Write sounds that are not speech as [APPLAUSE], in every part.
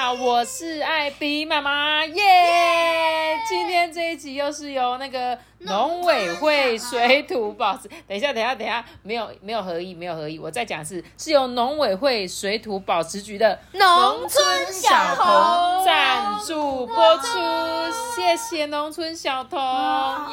好，我是艾比妈妈，耶！今天这一集又是由那个农委会水土保持，等一下，等一下，等一下，没有没有合意，没有合意，我再讲一次，是由农委会水土保持局的农村小童赞助播出，谢谢农村小童，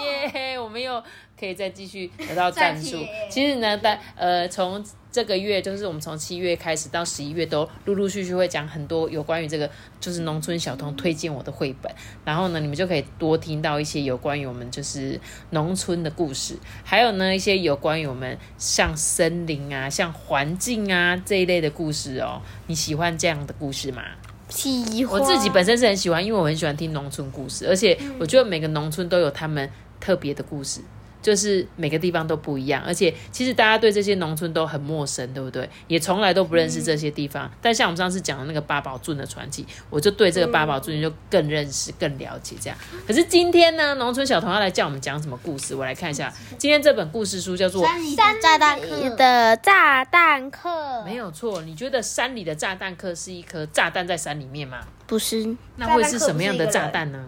耶！我们又可以再继续 [LAUGHS] 得到赞助。其实呢，在呃从这个月，就是我们从七月开始到十一月，都陆陆续续会讲很多有关于这个，就是农村小童推荐我的绘本。然后呢，你们就可以多听到一些有关于我们就是农村的故事，还有呢一些有关于我们像森林啊、像环境啊这一类的故事哦。你喜欢这样的故事吗？喜欢我自己本身是很喜欢，因为我很喜欢听农村故事，而且我觉得每个农村都有他们特别的故事。就是每个地方都不一样，而且其实大家对这些农村都很陌生，对不对？也从来都不认识这些地方。但像我们上次讲的那个八宝镇的传奇，我就对这个八宝镇就更认识、更了解。这样，可是今天呢，农村小童要来叫我们讲什么故事？我来看一下，今天这本故事书叫做《山炸弹客的炸弹客，没有错。你觉得山里的炸弹客是一颗炸弹在山里面吗？不是。那会是什么样的炸弹呢？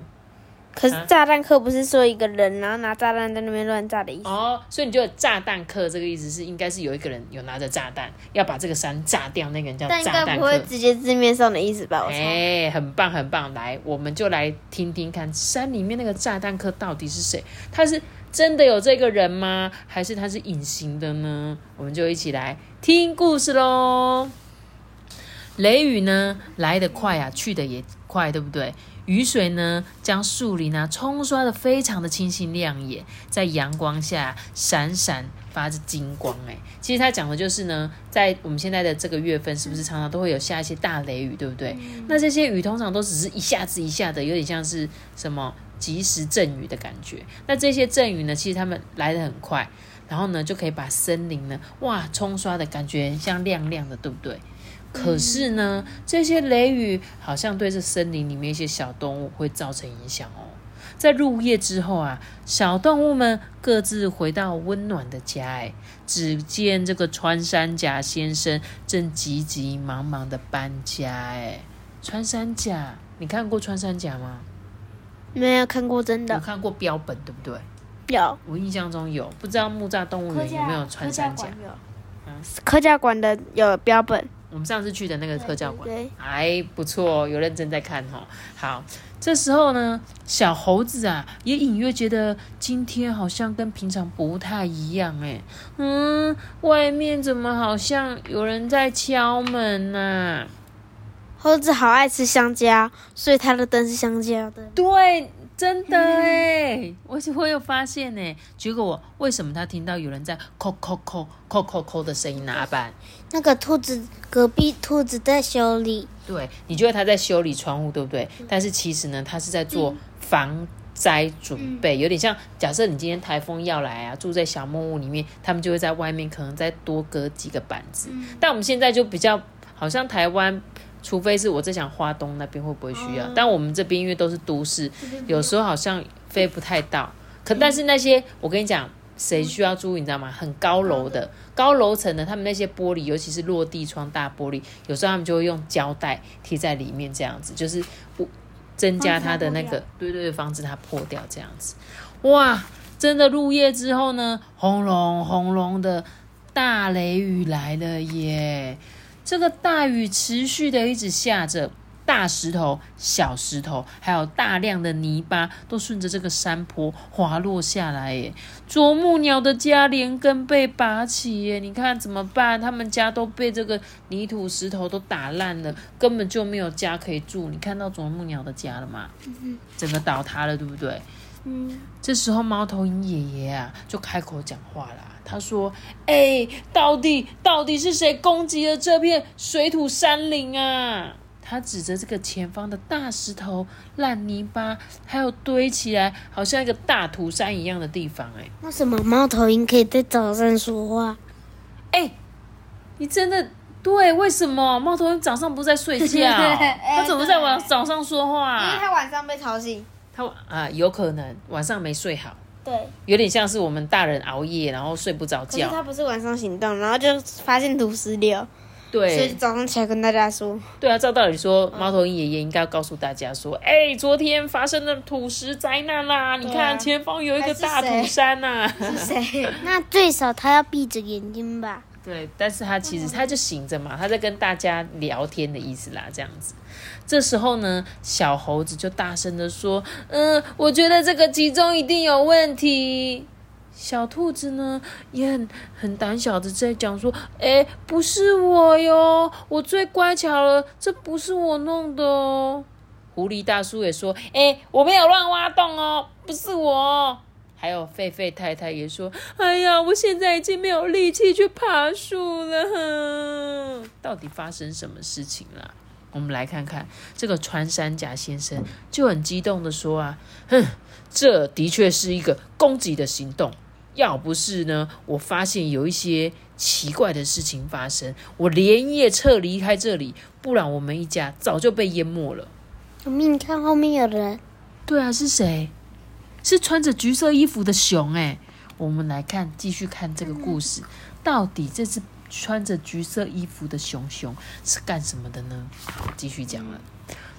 可是炸弹客不是说一个人，然后拿炸弹在那边乱炸的意思哦，所以你觉得炸弹客这个意思是应该是有一个人有拿着炸弹要把这个山炸掉，那个人叫炸弹客。但应该不会直接字面上的意思吧？我哎，很棒很棒，来，我们就来听听看山里面那个炸弹客到底是谁？他是真的有这个人吗？还是他是隐形的呢？我们就一起来听故事喽。雷雨呢来得快啊，去的也快，对不对？雨水呢，将树林啊冲刷的非常的清新亮眼，在阳光下闪闪发着金光。哎，其实他讲的就是呢，在我们现在的这个月份，是不是常常都会有下一些大雷雨，对不对？那这些雨通常都只是一下子一下的，有点像是什么及时阵雨的感觉。那这些阵雨呢，其实他们来的很快，然后呢就可以把森林呢，哇，冲刷的感觉像亮亮的，对不对？可是呢，这些雷雨好像对这森林里面一些小动物会造成影响哦。在入夜之后啊，小动物们各自回到温暖的家。哎，只见这个穿山甲先生正急急忙忙的搬家。哎，穿山甲，你看过穿山甲吗？没有看过，真的。我看过标本，对不对？有，我印象中有。不知道木栅动物园有没有穿山甲？科教馆的有标本。我们上次去的那个特教馆，还不错，有认真在看哈。好，这时候呢，小猴子啊，也隐约觉得今天好像跟平常不太一样哎。嗯，外面怎么好像有人在敲门呢？猴子好爱吃香蕉，所以它的灯是香蕉的。对。真的哎，我我有发现呢。结果我为什么他听到有人在叩叩叩叩叩叩的声音呢？阿班，那个兔子隔壁兔子在修理。对，你觉得他在修理窗户，对不对？但是其实呢，他是在做防灾准备，有点像假设你今天台风要来啊，住在小木屋里面，他们就会在外面可能再多搁几个板子。但我们现在就比较好像台湾。除非是我在想花东那边会不会需要，但我们这边因为都是都市，有时候好像飞不太到。可但是那些我跟你讲，谁需要注意你知道吗？很高楼的高楼层的，他们那些玻璃，尤其是落地窗大玻璃，有时候他们就会用胶带贴在里面，这样子就是不增加它的那个，对对对，防止它破掉这样子。哇，真的入夜之后呢，轰隆轰隆的大雷雨来了耶！这个大雨持续的一直下着，大石头、小石头，还有大量的泥巴，都顺着这个山坡滑落下来。耶，啄木鸟的家连根被拔起。耶，你看怎么办？他们家都被这个泥土、石头都打烂了，根本就没有家可以住。你看到啄木鸟的家了吗？整个倒塌了，对不对？嗯。这时候，猫头鹰爷爷啊，就开口讲话了。他说：“哎，到底到底是谁攻击了这片水土山林啊？”他指着这个前方的大石头、烂泥巴，还有堆起来好像一个大土山一样的地方。哎，为什么猫头鹰可以在早上说话？哎，你真的对？为什么猫头鹰早上不在睡觉？[LAUGHS] 它怎么在晚早上说话？因为它晚上被吵醒。它啊，有可能晚上没睡好。对，有点像是我们大人熬夜，然后睡不着觉。他不是晚上行动，然后就发现土石流。对，所以早上起来跟大家说。对啊，照道理说，猫头鹰爷爷应该要告诉大家说：“哎，昨天发生了土石灾难啦！你看前方有一个大土山呐。”是谁？[LAUGHS] 那最少他要闭着眼睛吧？对，但是他其实他就醒着嘛，他在跟大家聊天的意思啦，这样子。这时候呢，小猴子就大声的说：“嗯，我觉得这个集中一定有问题。”小兔子呢也很很胆小的在讲说：“哎，不是我哟，我最乖巧了，这不是我弄的哦。”狐狸大叔也说：“哎，我没有乱挖洞哦，不是我。”还有狒狒太太也说：“哎呀，我现在已经没有力气去爬树了。”到底发生什么事情了？我们来看看这个穿山甲先生就很激动的说：“啊，哼，这的确是一个攻击的行动。”要不是呢，我发现有一些奇怪的事情发生，我连夜撤离开这里，不然我们一家早就被淹没了。小明你看后面有人。对啊，是谁？是穿着橘色衣服的熊哎。我们来看，继续看这个故事，到底这只穿着橘色衣服的熊熊是干什么的呢？继续讲了。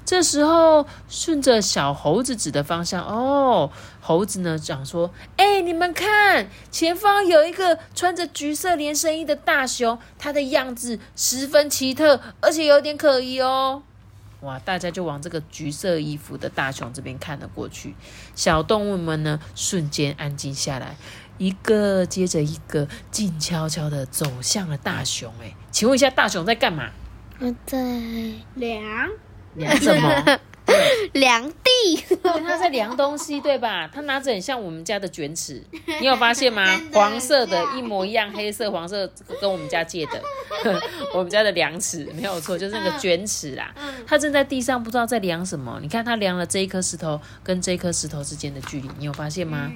这时候，顺着小猴子指的方向，哦，猴子呢讲说：“哎，你们看，前方有一个穿着橘色连身衣的大熊，它的样子十分奇特，而且有点可疑哦。”哇，大家就往这个橘色衣服的大熊这边看了过去。小动物们呢，瞬间安静下来，一个接着一个，静悄悄的走向了大熊。哎，请问一下，大熊在干嘛？我在量。量什么？[LAUGHS] 量地。他在量东西，对吧？他拿着很像我们家的卷尺，你有发现吗？[LAUGHS] 黄色的，一模一样，黑色、黄色，跟我们家借的。[LAUGHS] 我们家的量尺没有错，就是那个卷尺啦。他正在地上，不知道在量什么。你看，他量了这一颗石头跟这颗石头之间的距离，你有发现吗？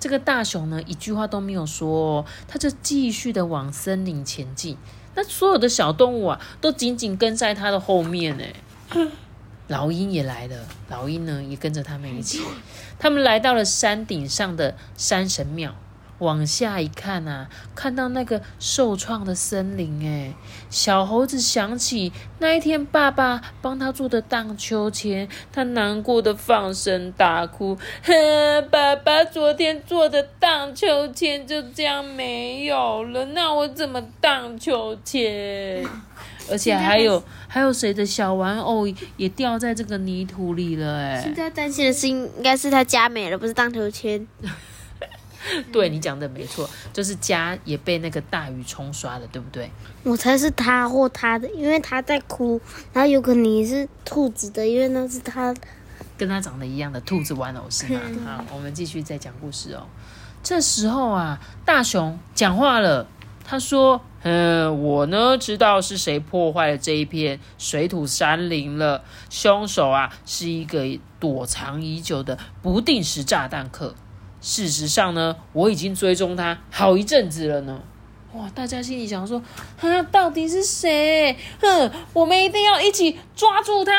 这个大熊呢，一句话都没有说，他就继续的往森林前进。那所有的小动物啊，都紧紧跟在他的后面呢。[LAUGHS] 老鹰也来了，老鹰呢也跟着他们一起。他们来到了山顶上的山神庙，往下一看啊，看到那个受创的森林。哎，小猴子想起那一天爸爸帮他做的荡秋千，他难过的放声大哭。哼爸爸昨天做的荡秋千就这样没有了，那我怎么荡秋千？[LAUGHS] 而且还有还有谁的小玩偶也掉在这个泥土里了？哎，现在担心的是应该是他家没了，不是荡秋千。[LAUGHS] [LAUGHS] 对你讲的没错，就是家也被那个大雨冲刷了，对不对？我猜是他或他的，因为他在哭，然后有可能是兔子的，因为那是他跟他长得一样的兔子玩偶是吗？好，我们继续再讲故事哦。这时候啊，大熊讲话了。他说：“嗯，我呢知道是谁破坏了这一片水土山林了。凶手啊是一个躲藏已久的不定时炸弹客。事实上呢，我已经追踪他好一阵子了呢。哇，大家心里想说：啊，到底是谁？哼，我们一定要一起抓住他，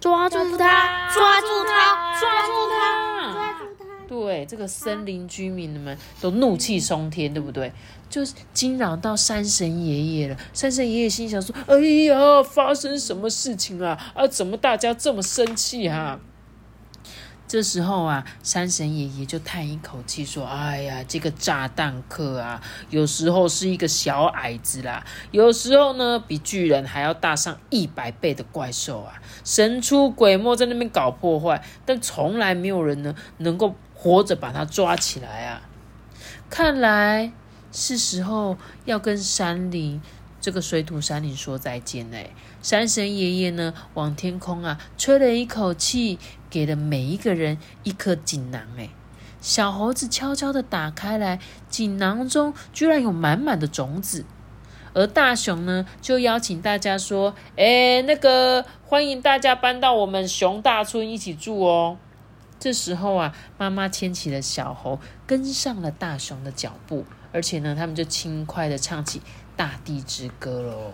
抓住他，抓住他，抓住他，抓住他！对，这个森林居民们都怒气冲天，对不对？”就惊扰到山神爷爷了。山神爷爷心想说：“哎呀，发生什么事情啊？啊，怎么大家这么生气啊？”这时候啊，山神爷爷就叹一口气说：“哎呀，这个炸弹客啊，有时候是一个小矮子啦，有时候呢，比巨人还要大上一百倍的怪兽啊，神出鬼没在那边搞破坏，但从来没有人呢能够活着把他抓起来啊。看来。”是时候要跟山林这个水土山林说再见嘞！山神爷爷呢，往天空啊吹了一口气，给了每一个人一颗锦囊。哎，小猴子悄悄的打开来，锦囊中居然有满满的种子，而大熊呢就邀请大家说：“哎，那个欢迎大家搬到我们熊大村一起住哦。”这时候啊，妈妈牵起了小猴，跟上了大熊的脚步，而且呢，他们就轻快的唱起《大地之歌》喽。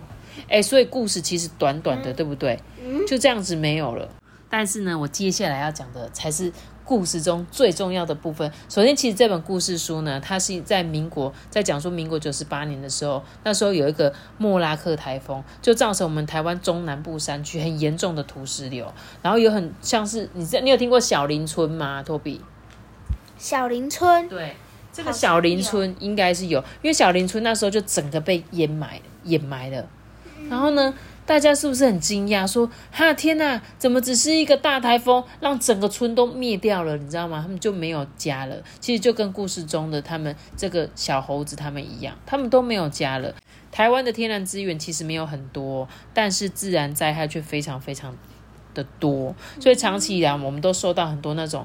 哎，所以故事其实短短的，对不对？就这样子没有了。但是呢，我接下来要讲的才是故事中最重要的部分。首先，其实这本故事书呢，它是在民国，在讲述民国九十八年的时候，那时候有一个莫拉克台风，就造成我们台湾中南部山区很严重的土石流，然后有很像是你在你有听过小林村吗？托比，小林村，对，这个小林村应该是有，因为小林村那时候就整个被掩埋掩埋了，然后呢？大家是不是很惊讶？说哈天哪，怎么只是一个大台风，让整个村都灭掉了？你知道吗？他们就没有家了。其实就跟故事中的他们这个小猴子他们一样，他们都没有家了。台湾的天然资源其实没有很多，但是自然灾害却非常非常的多，所以长期以来我们都受到很多那种。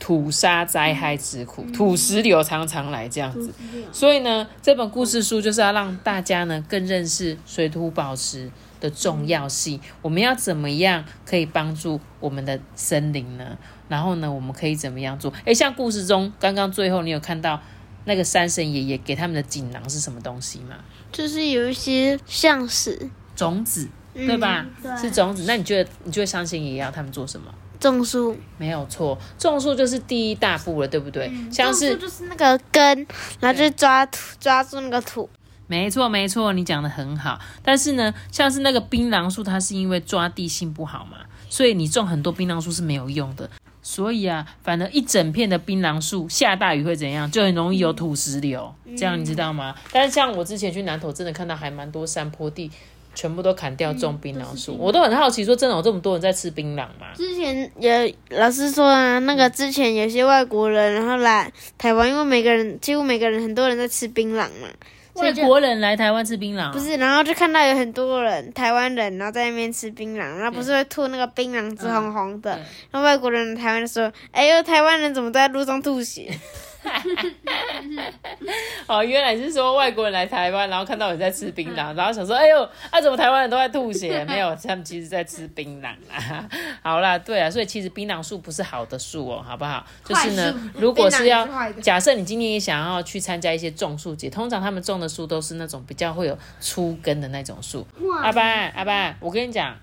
土沙灾害之苦，土石流常常来这样子，所以呢，这本故事书就是要让大家呢更认识水土保持的重要性。我们要怎么样可以帮助我们的森林呢？然后呢，我们可以怎么样做？诶，像故事中刚刚最后你有看到那个山神爷爷给他们的锦囊是什么东西吗？就是有一些像是种子，对吧？是种子。那你觉得你觉得山神爷爷要他们做什么？种树没有错，种树就是第一大步了，对不对？像是就是那个根，然后就抓土，抓住那个土。没错，没错，你讲的很好。但是呢，像是那个槟榔树，它是因为抓地性不好嘛，所以你种很多槟榔树是没有用的。所以啊，反正一整片的槟榔树下大雨会怎样？就很容易有土石流，这样你知道吗？但是像我之前去南投，真的看到还蛮多山坡地。全部都砍掉种槟榔树，我都很好奇，说真的有这么多人在吃槟榔吗？之前有老师说啊，那个之前有些外国人然后来台湾，因为每个人几乎每个人很多人在吃槟榔嘛，外国人来台湾吃槟榔，不是，然后就看到有很多人台湾人然后在那边吃槟榔，然后不是会吐那个槟榔汁红红的，然后外国人来台湾的说，哎呦，台湾人怎么在路上吐血？[LAUGHS] 哦，原来是说外国人来台湾，然后看到你在吃槟榔，然后想说，哎呦，啊，怎么台湾人都在吐血？[LAUGHS] 没有，他们其实在吃槟榔啊。[LAUGHS] 好啦，对啊，所以其实槟榔树不是好的树哦，好不好？就是呢，如果是要假设你今天也想要去参加一些种树节，通常他们种的树都是那种比较会有粗根的那种树。阿班，阿班，我跟你讲，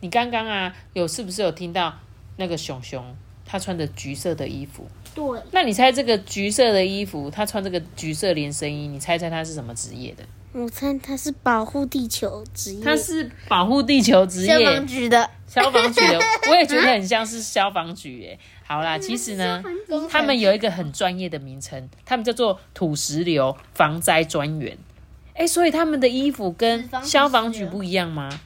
你刚刚啊，有是不是有听到那个熊熊他穿的橘色的衣服？对，那你猜这个橘色的衣服，他穿这个橘色连身衣，你猜猜他是什么职业的？我猜他是保护地球职业。他是保护地球职业，消防局的。消防局的，[LAUGHS] 我也觉得很像是消防局诶。好啦，其实呢，他们有一个很专业的名称，他们叫做土石流防灾专员。哎，所以他们的衣服跟消防局不一样吗？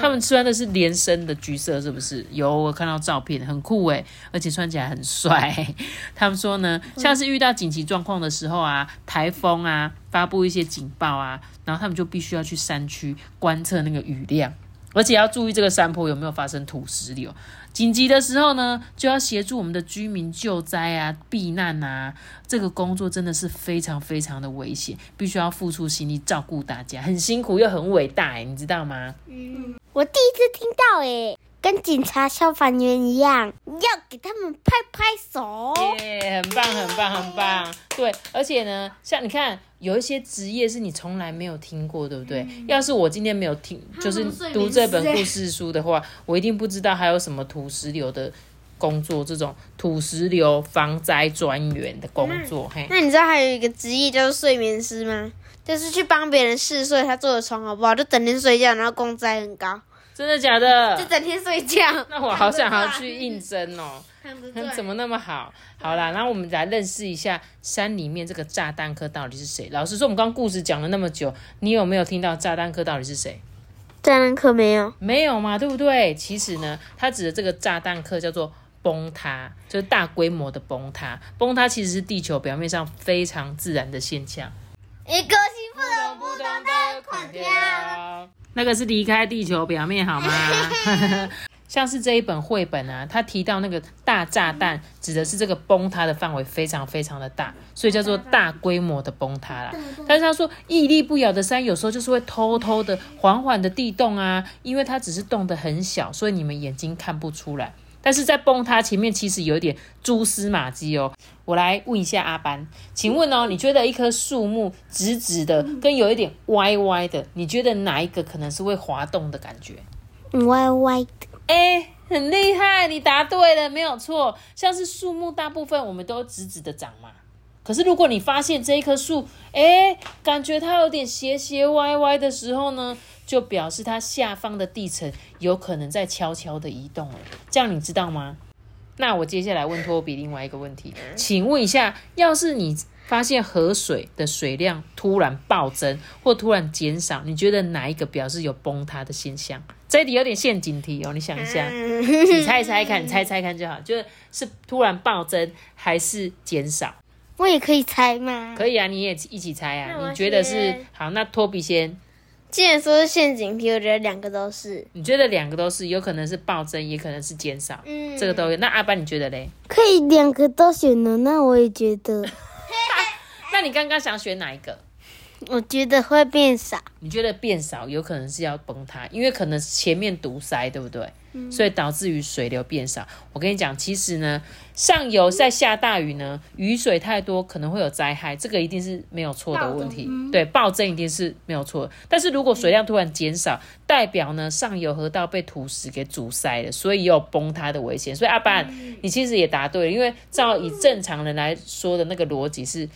他们穿的是连身的橘色，是不是？有我看到照片，很酷诶，而且穿起来很帅。[LAUGHS] 他们说呢，像是遇到紧急状况的时候啊，台风啊，发布一些警报啊，然后他们就必须要去山区观测那个雨量，而且要注意这个山坡有没有发生土石流。紧急的时候呢，就要协助我们的居民救灾啊、避难啊。这个工作真的是非常非常的危险，必须要付出心力照顾大家，很辛苦又很伟大，你知道吗？嗯，我第一次听到，哎，跟警察、消防员一样，要给他们拍拍手。耶，很棒，很棒，很棒。对，而且呢，像你看。有一些职业是你从来没有听过，对不对？要是我今天没有听，就是读这本故事书的话，我一定不知道还有什么土石流的工作，这种土石流防灾专员的工作。嘿，那你知道还有一个职业叫做睡眠师吗？就是去帮别人试睡，他做的床好不好？就整天睡觉，然后工资很高。真的假的？就整天睡觉。[LAUGHS] 那我好想要去应征哦。怎么那么好？好啦，然后我们来认识一下山里面这个炸弹客到底是谁。老实说，我们刚故事讲了那么久，你有没有听到炸弹客到底是谁？炸弹客没有，没有嘛，对不对？其实呢，他指的这个炸弹客叫做崩塌，就是大规模的崩塌。崩塌其实是地球表面上非常自然的现象。一个幸福的不懂的狂跳，那个是离开地球表面好吗？[LAUGHS] 像是这一本绘本啊，它提到那个大炸弹，指的是这个崩塌的范围非常非常的大，所以叫做大规模的崩塌啦。但是他说屹立不摇的山，有时候就是会偷偷的、缓缓的地动啊，因为它只是动得很小，所以你们眼睛看不出来。但是在崩塌前面，其实有一点蛛丝马迹哦。我来问一下阿班，请问哦，你觉得一棵树木直直的跟有一点歪歪的，你觉得哪一个可能是会滑动的感觉？歪歪的。哎，很厉害，你答对了，没有错。像是树木，大部分我们都直直的长嘛。可是如果你发现这一棵树，哎，感觉它有点斜斜歪歪的时候呢，就表示它下方的地层有可能在悄悄的移动了。这样你知道吗？那我接下来问托比另外一个问题，请问一下，要是你发现河水的水量突然暴增或突然减少，你觉得哪一个表示有崩塌的现象？这里有点陷阱题哦，你想一下，[LAUGHS] 你猜猜看，你猜猜看就好，就是是突然暴增还是减少？我也可以猜吗？可以啊，你也一起猜啊。你觉得是好？那托比先。既然说是陷阱题，我觉得两个都是。你觉得两个都是，有可能是暴增，也可能是减少。嗯，这个都有。那阿班你觉得嘞？可以两个都选呢，那我也觉得。[LAUGHS] 那你刚刚想选哪一个？我觉得会变少。你觉得变少，有可能是要崩塌，因为可能前面堵塞，对不对？所以导致于水流变少。我跟你讲，其实呢，上游在下大雨呢，雨水太多可能会有灾害，这个一定是没有错的问题。对，暴增一定是没有错。但是如果水量突然减少，代表呢上游河道被土石给阻塞了，所以有崩塌的危险。所以阿班，你其实也答对了，因为照以正常人来说的那个逻辑是。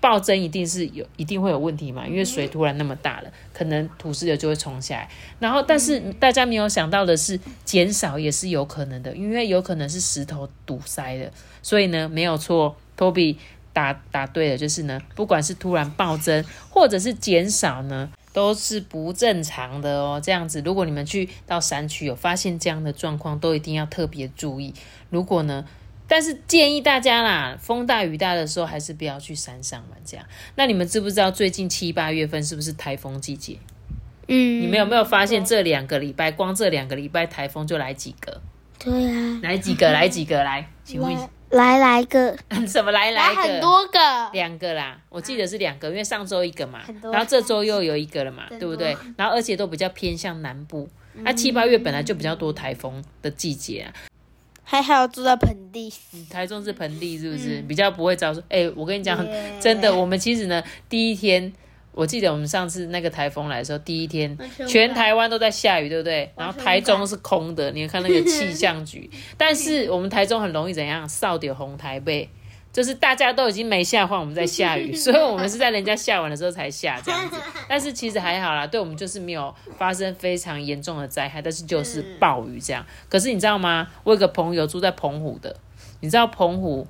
暴增一定是有，一定会有问题嘛？因为水突然那么大了，可能土石流就会冲下来。然后，但是大家没有想到的是，减少也是有可能的，因为有可能是石头堵塞的。所以呢，没有错，Toby 答答对了，就是呢，不管是突然暴增或者是减少呢，都是不正常的哦。这样子，如果你们去到山区有发现这样的状况，都一定要特别注意。如果呢？但是建议大家啦，风大雨大的时候还是不要去山上玩。这样，那你们知不知道最近七八月份是不是台风季节？嗯，你们有没有发现这两个礼拜，光这两个礼拜台风就来几个？对啊，来几个？[LAUGHS] 来几个？来，请问来来个？[LAUGHS] 什么来来个？很多个，两个啦，我记得是两个，因为上周一个嘛，然后这周又有一个了嘛，对不对？然后而且都比较偏向南部，那七八月本来就比较多台风的季节啊。还好住在盆地，台中是盆地，是不是比较不会遭受？哎，我跟你讲，真的，我们其实呢，第一天，我记得我们上次那个台风来的时候，第一天全台湾都在下雨，对不对？然后台中是空的，你看那个气象局，[LAUGHS] 但是我们台中很容易怎样？少点红台背。就是大家都已经没下话，我们在下雨，[LAUGHS] 所以我们是在人家下完的时候才下这样子。但是其实还好啦，对我们就是没有发生非常严重的灾害，但是就是暴雨这样。可是你知道吗？我有个朋友住在澎湖的，你知道澎湖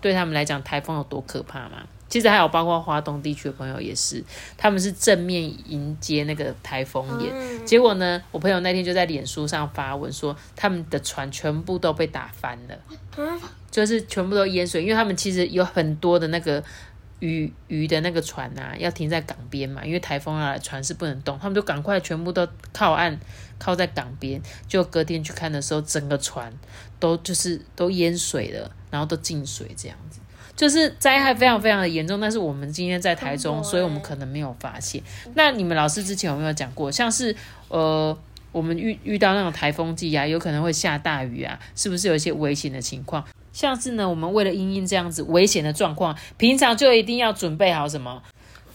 对他们来讲台风有多可怕吗？其实还有包括华东地区的朋友也是，他们是正面迎接那个台风眼。结果呢，我朋友那天就在脸书上发文说，他们的船全部都被打翻了，就是全部都淹水，因为他们其实有很多的那个鱼鱼的那个船呐，要停在港边嘛，因为台风来，船是不能动，他们就赶快全部都靠岸，靠在港边。就隔天去看的时候，整个船都就是都淹水了，然后都进水这样子。就是灾害非常非常的严重，但是我们今天在台中，所以我们可能没有发现。那你们老师之前有没有讲过，像是呃，我们遇遇到那种台风季啊，有可能会下大雨啊，是不是有一些危险的情况？像是呢，我们为了因应这样子危险的状况，平常就一定要准备好什么？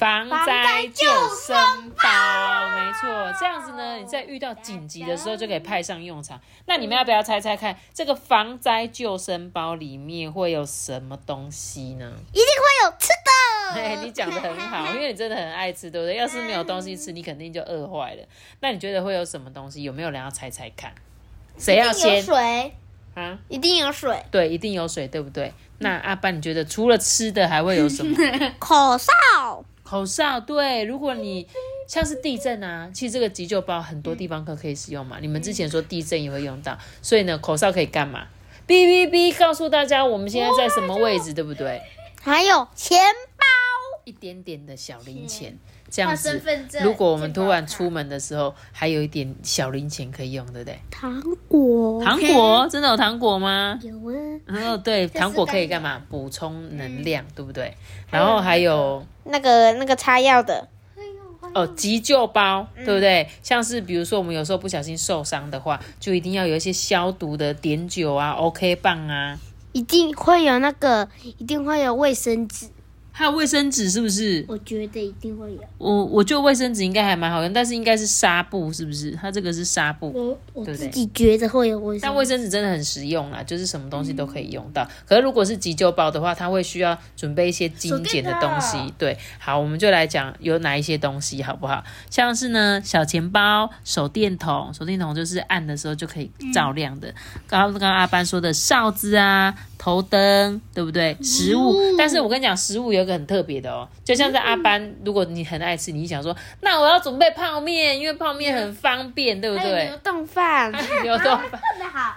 防灾救生包，没错，这样子呢，你在遇到紧急的时候就可以派上用场。那你们要不要猜猜看，这个防灾救生包里面会有什么东西呢？一定会有吃的。哎，你讲的很好，因为你真的很爱吃，对不对？要是没有东西吃，你肯定就饿坏了。那你觉得会有什么东西？有没有人要猜猜看？谁要先？水啊，一定有水。对，一定有水，对不对？那阿爸，你觉得除了吃的还会有什么？[LAUGHS] 口哨。口哨对，如果你像是地震啊，其实这个急救包很多地方可可以使用嘛。你们之前说地震也会用到，所以呢，口哨可以干嘛？哔哔哔，告诉大家我们现在在什么位置，对不对？还有钱包，一点点的小零钱，这样子，如果我们突然出门的时候，还有一点小零钱可以用，对不对？糖果，糖果真的有糖果吗？有啊。然后对，糖果可以干嘛？补充能量，对不对？然后还有那个那个擦药的。哦，急救包，对不对？像是比如说我们有时候不小心受伤的话，就一定要有一些消毒的碘酒啊、OK 棒啊，一定会有那个，一定会有卫生纸。还有卫生纸是不是？我觉得一定会有。我我觉得卫生纸应该还蛮好用，但是应该是纱布，是不是？它这个是纱布，我我自己觉得会有卫生。但卫生纸真的很实用啦，就是什么东西都可以用到。可是如果是急救包的话，它会需要准备一些精简的东西。对，好，我们就来讲有哪一些东西好不好？像是呢，小钱包、手电筒，手电筒就是按的时候就可以照亮的。刚刚阿班说的哨子啊。头灯对不对？食物，但是我跟你讲，食物有一个很特别的哦，就像在阿班，如果你很爱吃，你想说，那我要准备泡面，因为泡面很方便，对不对？牛冻饭，[LAUGHS] 牛冻饭，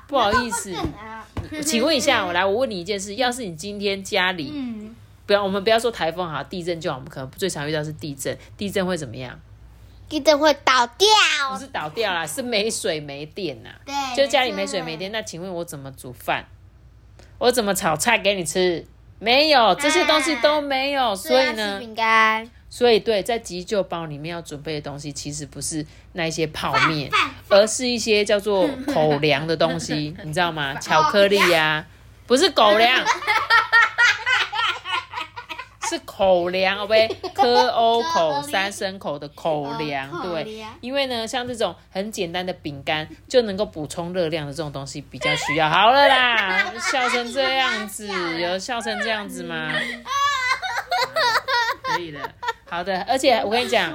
[LAUGHS] 不好意思，[LAUGHS] 请问一下，我来，我问你一件事，要是你今天家里，不要，我们不要说台风好，地震就好，我们可能最常遇到是地震，地震会怎么样？地震会倒掉，不是倒掉啦，是没水没电呐。对，就家里没水没电，那请问我怎么煮饭？我怎么炒菜给你吃？没有这些东西都没有，所以呢，饼干。所以对，在急救包里面要准备的东西，其实不是那一些泡面，而是一些叫做 [LAUGHS] 口粮的东西，你知道吗？[LAUGHS] 巧克力呀，不是狗粮。[LAUGHS] 是口粮，OK，[LAUGHS] 科 O 口三声口的口粮，对，因为呢，像这种很简单的饼干就能够补充热量的这种东西比较需要。好了啦，[LAUGHS] 笑成这样子，有笑成这样子吗？[LAUGHS] 可以的，好的，而且我跟你讲，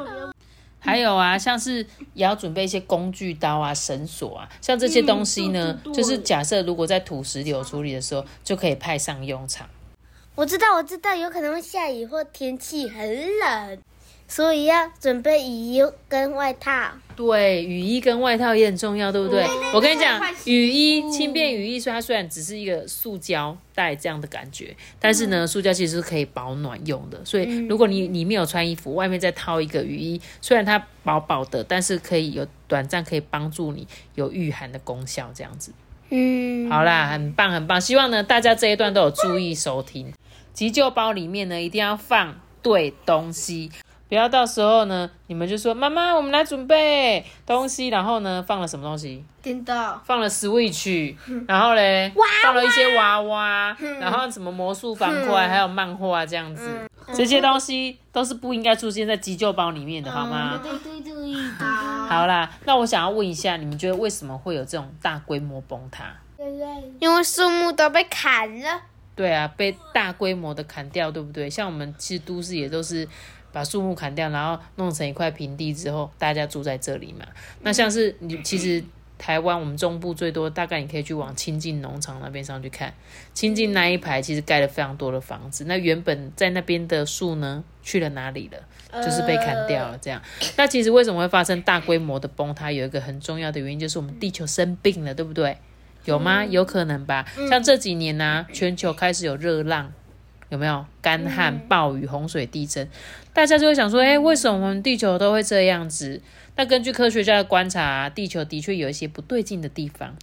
还有啊，像是也要准备一些工具刀啊、绳索啊，像这些东西呢，就是假设如果在土石流处理的时候，就可以派上用场。我知道，我知道，有可能会下雨或天气很冷，所以要准备雨衣跟外套。对，雨衣跟外套也很重要，对不对？我跟你讲，雨衣轻便雨衣，所以它虽然只是一个塑胶袋这样的感觉，但是呢，塑胶其实是可以保暖用的。所以如果你里面有穿衣服，外面再套一个雨衣，虽然它薄薄的，但是可以有短暂可以帮助你有御寒的功效，这样子。嗯，好啦，很棒很棒，希望呢大家这一段都有注意收听。急救包里面呢，一定要放对东西，不要到时候呢，你们就说妈妈，我们来准备东西，然后呢放了什么东西？电脑，放了 Switch，然后嘞，放了一些娃娃，然后什么魔术方块，还有漫画这样子，这些东西都是不应该出现在急救包里面的，好吗？对对对，好啦，那我想要问一下，你们觉得为什么会有这种大规模崩塌？因为树木都被砍了。对啊，被大规模的砍掉，对不对？像我们其实都市也都是把树木砍掉，然后弄成一块平地之后，大家住在这里嘛。那像是你其实台湾我们中部最多，大概你可以去往清境农场那边上去看，清境那一排其实盖了非常多的房子。那原本在那边的树呢，去了哪里了？就是被砍掉了。这样，那其实为什么会发生大规模的崩塌？有一个很重要的原因，就是我们地球生病了，对不对？有吗？有可能吧。像这几年呢，全球开始有热浪，有没有干旱、暴雨、洪水、地震？大家就会想说，哎，为什么我们地球都会这样子？那根据科学家的观察，地球的确有一些不对劲的地方。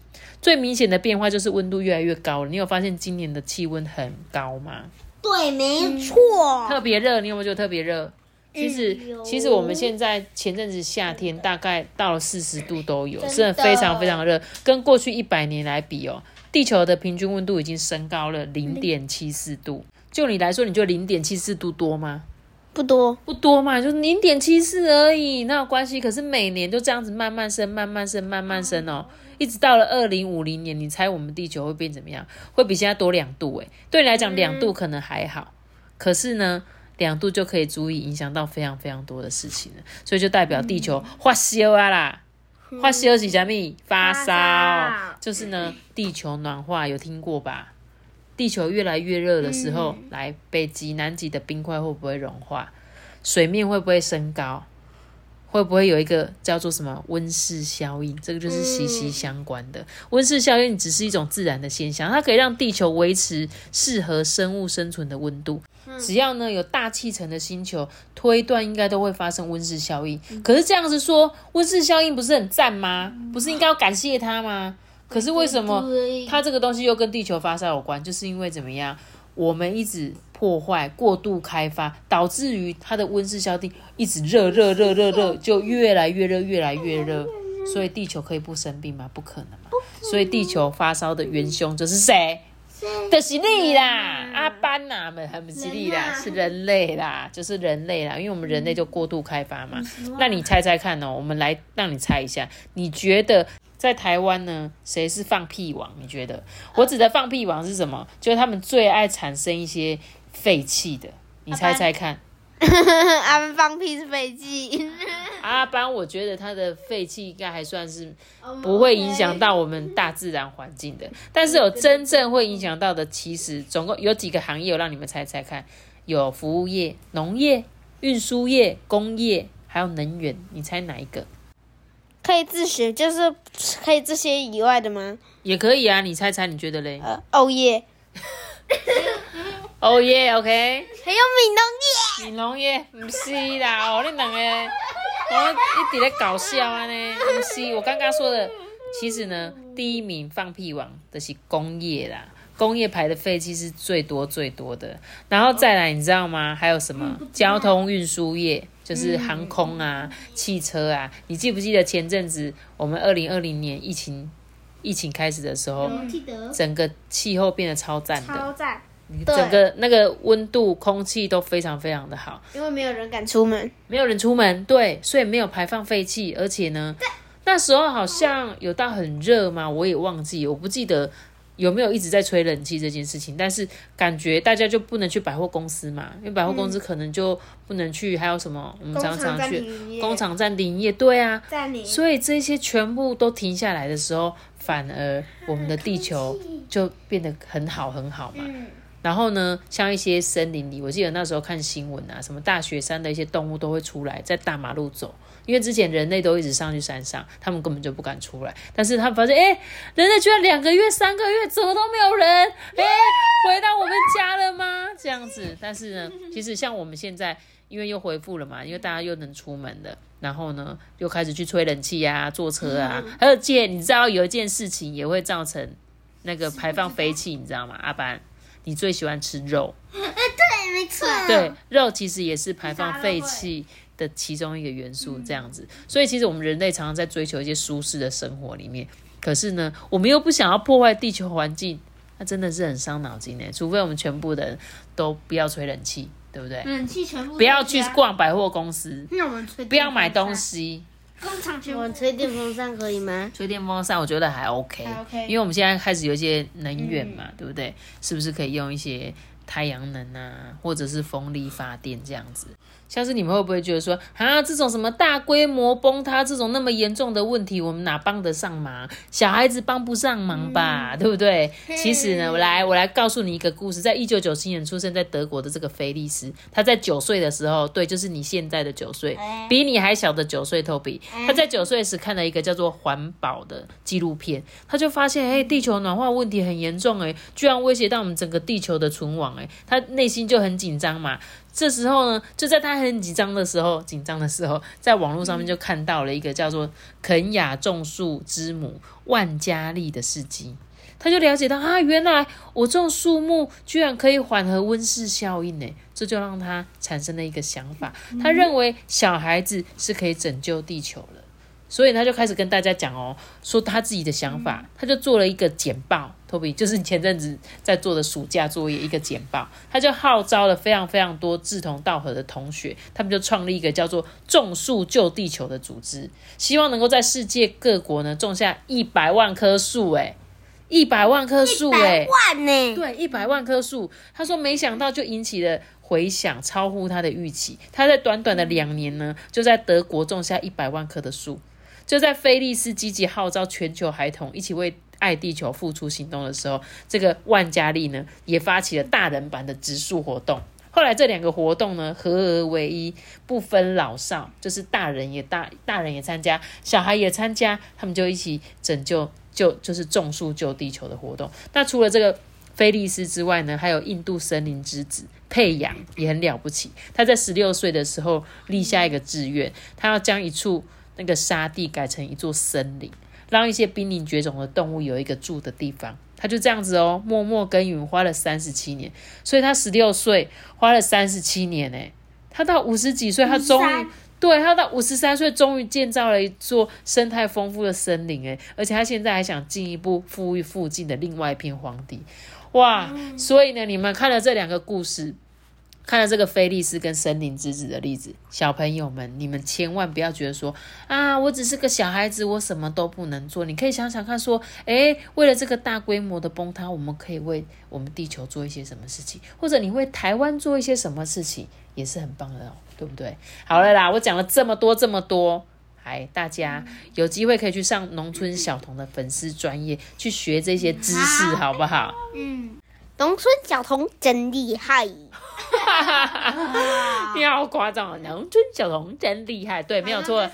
最明显的变化就是温度越来越高了。你有发现今年的气温很高吗？对，没错，特别热。你有没有觉得特别热？其实，其实我们现在前阵子夏天大概到了四十度都有，真的非常非常热。跟过去一百年来比哦，地球的平均温度已经升高了零点七四度。就你来说，你觉得零点七四度多吗？不多，不多嘛，就零点七四而已，那有关系。可是每年都这样子慢慢升，慢慢升，慢慢升哦，一直到了二零五零年，你猜我们地球会变怎么样？会比现在多两度？诶，对你来讲两度可能还好，可是呢？两度就可以足以影响到非常非常多的事情了，所以就代表地球发烧啊啦，发烧是啥咪？发烧就是呢，地球暖化有听过吧？地球越来越热的时候，来北极、南极的冰块会不会融化？水面会不会升高？会不会有一个叫做什么温室效应？这个就是息息相关的。温室效应只是一种自然的现象，它可以让地球维持适合生物生存的温度。只要呢有大气层的星球，推断应该都会发生温室效应。可是这样子说，温室效应不是很赞吗？不是应该要感谢它吗？可是为什么它这个东西又跟地球发烧有关？就是因为怎么样？我们一直破坏、过度开发，导致于它的温室效应一直热热热热热，就越来越热，越来越热。所以地球可以不生病吗？不可能嘛。所以地球发烧的元凶就是谁？就是你啦，阿班呐，们很不吉利啦，是人类啦，就是人类啦，因为我们人类就过度开发嘛。那你猜猜看哦，我们来让你猜一下，你觉得？在台湾呢，谁是放屁王？你觉得？我指的放屁王是什么？就是他们最爱产生一些废气的。你猜猜看。[LAUGHS] 阿班放屁是废气。阿班，我觉得它的废气应该还算是不会影响到我们大自然环境的。但是有真正会影响到的，其实总共有几个行业，我让你们猜猜看。有服务业、农业、运输业、工业，还有能源。你猜哪一个？可以自学，就是可以这些以外的吗？也可以啊，你猜猜，你觉得嘞？呃，哦耶，[LAUGHS] 哦耶，OK。还有闽农业，闽农业不是啦，哦，你两个，我一直在搞笑啊呢，不是，我刚刚说的，其实呢，第一名放屁王的是工业啦。工业排的废气是最多最多的，然后再来，你知道吗？还有什么交通运输业，就是航空啊、汽车啊。你记不记得前阵子我们二零二零年疫情疫情开始的时候，整个气候变得超赞的，超赞，整个那个温度、空气都非常非常的好，因为没有人敢出门，没有人出门，对，所以没有排放废气，而且呢，那时候好像有到很热嘛？我也忘记，我不记得。有没有一直在吹冷气这件事情？但是感觉大家就不能去百货公司嘛，因为百货公司可能就不能去。还有什么？我们常常去工厂暂停营业，对啊，所以这些全部都停下来的时候，反而我们的地球就变得很好很好嘛。然后呢，像一些森林里，我记得那时候看新闻啊，什么大雪山的一些动物都会出来在大马路走。因为之前人类都一直上去山上，他们根本就不敢出来。但是他们发现，哎，人类居然两个月、三个月怎么都没有人，哎，回到我们家了吗？这样子。但是呢，其实像我们现在，因为又恢复了嘛，因为大家又能出门了，然后呢，又开始去吹冷气啊、坐车啊。还有件，你知道有一件事情也会造成那个排放废气，你知道吗？阿班，你最喜欢吃肉？对，没错。对，肉其实也是排放废气。的其中一个元素这样子，所以其实我们人类常常在追求一些舒适的生活里面，可是呢，我们又不想要破坏地球环境，那真的是很伤脑筋呢。除非我们全部的人都不要吹冷气，对不对？冷气全部不要去逛百货公司，不要买东西。工厂我吹电风扇可以吗？吹电风扇我觉得还 OK，因为我们现在开始有一些能源嘛，对不对？是不是可以用一些太阳能啊，或者是风力发电这样子？像是你们会不会觉得说啊，这种什么大规模崩塌这种那么严重的问题，我们哪帮得上忙？小孩子帮不上忙吧，对不对？其实呢，我来我来告诉你一个故事，在一九九七年出生在德国的这个菲利斯，他在九岁的时候，对，就是你现在的九岁，比你还小的九岁，Toby，他在九岁时看了一个叫做环保的纪录片，他就发现，哎，地球暖化问题很严重，哎，居然威胁到我们整个地球的存亡，哎，他内心就很紧张嘛。这时候呢，就在他很紧张的时候，紧张的时候，在网络上面就看到了一个叫做肯雅种树之母万加利的事迹，他就了解到啊，原来我种树木居然可以缓和温室效应呢，这就让他产生了一个想法，他认为小孩子是可以拯救地球的。所以他就开始跟大家讲哦，说他自己的想法，他就做了一个简报，Toby 就是前阵子在做的暑假作业一个简报，他就号召了非常非常多志同道合的同学，他们就创立一个叫做“种树救地球”的组织，希望能够在世界各国呢种下一百万棵树，诶一百万棵树，诶万呢？对，一百万棵树。他说没想到就引起了回响，超乎他的预期。他在短短的两年呢，就在德国种下一百万棵的树。就在菲利斯积极号召全球孩童一起为爱地球付出行动的时候，这个万家利呢也发起了大人版的植树活动。后来这两个活动呢合而为一，不分老少，就是大人也大大人也参加，小孩也参加，他们就一起拯救救就是种树救地球的活动。那除了这个菲利斯之外呢，还有印度森林之子佩阳也很了不起。他在十六岁的时候立下一个志愿，他要将一处那个沙地改成一座森林，让一些濒临绝种的动物有一个住的地方。他就这样子哦，默默耕耘，花了三十七年。所以他十六岁花了三十七年呢，他到五十几岁，他终于对他到五十三岁，终于建造了一座生态丰富的森林诶，而且他现在还想进一步富裕附近的另外一片荒地。哇！所以呢，你们看了这两个故事。看了这个菲利斯跟森林之子的例子，小朋友们，你们千万不要觉得说啊，我只是个小孩子，我什么都不能做。你可以想想看，说，诶，为了这个大规模的崩塌，我们可以为我们地球做一些什么事情，或者你为台湾做一些什么事情，也是很棒的哦，对不对？好了啦，我讲了这么多这么多，哎，大家有机会可以去上农村小童的粉丝专业去学这些知识，好不好？嗯，农村小童真厉害。哈哈哈哈哈！你好夸张哦，农村小童真厉害，对，没有错。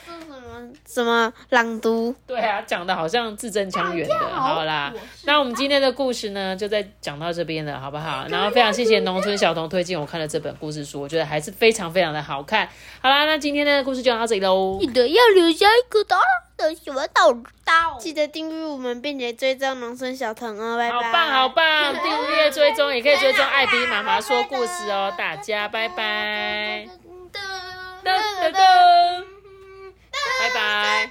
什么朗读？对啊，讲的好像字正腔圆的。[LAUGHS] 好啦，那我们今天的故事呢，就在讲到这边了，好不好？然后非常谢谢农村小童推荐我看了这本故事书，我觉得还是非常非常的好看。好啦，那今天的故事就到这里喽。记得要留下一个大大喜到到，记得订阅我们，并且追踪农村小腾哦，拜拜。好棒，好棒！[LAUGHS] 订阅追踪也可以追踪艾迪妈妈说故事哦，[LAUGHS] 大家拜拜。噔噔噔，拜拜。